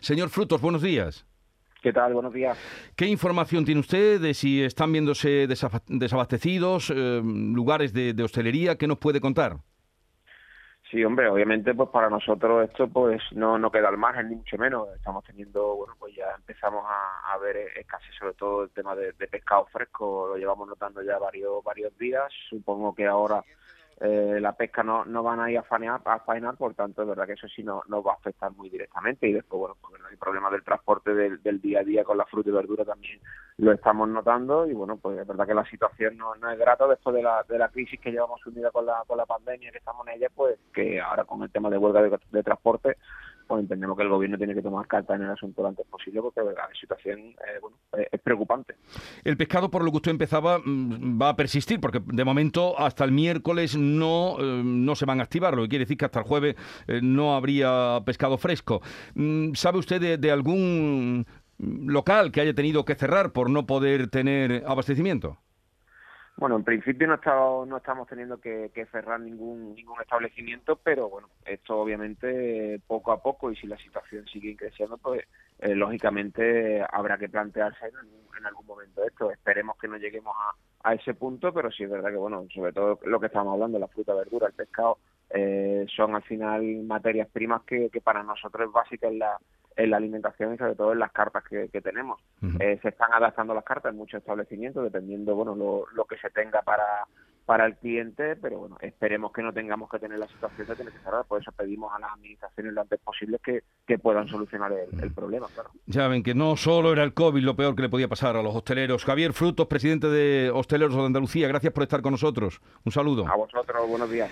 Señor Frutos, buenos días. ¿Qué tal? Buenos días. ¿Qué información tiene usted de si están viéndose desabastecidos eh, lugares de, hostelería? ¿Qué nos puede contar? Sí, hombre, obviamente pues para nosotros esto pues no, no queda al margen ni mucho menos. Estamos teniendo, bueno, pues ya empezamos a, ver escasez sobre todo el tema de, de, pescado fresco, lo llevamos notando ya varios varios días. Supongo que ahora eh, la pesca no, no van a ir a faenar, a faenar, por tanto es verdad que eso sí no nos va a afectar muy directamente. Y después bueno pues el problema del transporte del, día a día con la fruta y verdura también lo estamos notando. Y bueno pues es verdad que la situación no, no es grata después de la, de la crisis que llevamos unida con la, con la pandemia que estamos en ella pues que ahora con el tema de huelga de transporte pues entendemos que el gobierno tiene que tomar carta en el asunto lo antes posible porque la situación eh, bueno, es preocupante. El pescado, por lo que usted empezaba, mm, va a persistir porque de momento hasta el miércoles no, eh, no se van a activar, lo que quiere decir que hasta el jueves eh, no habría pescado fresco. Mm, ¿Sabe usted de algún local que haya tenido que cerrar por no poder tener abastecimiento? Bueno, en principio no, estado, no estamos teniendo que, cerrar ningún, ningún establecimiento, pero bueno, esto obviamente poco a poco y si la situación sigue creciendo, pues eh, lógicamente habrá que plantearse en, algún momento esto. Esperemos que no lleguemos a, a ese punto, pero sí es verdad que, bueno, sobre todo lo que estamos hablando, la fruta, verdura, el pescado, eh, son al final materias primas que, que para nosotros es básica en la en la alimentación y sobre todo en las cartas que, tenemos. Eh, se están adaptando las cartas en muchos establecimientos dependiendo bueno lo, que se tenga para para el cliente, pero bueno, esperemos que no tengamos que tener la situación de tener que cerrar, por eso pedimos a las administraciones lo antes posible que, que puedan solucionar el, problema, claro. Ya ven que no solo era el COVID lo peor que le podía pasar a los hosteleros. Javier Frutos, presidente de Hosteleros de Andalucía, gracias por estar con nosotros. Un saludo. A vosotros, buenos días.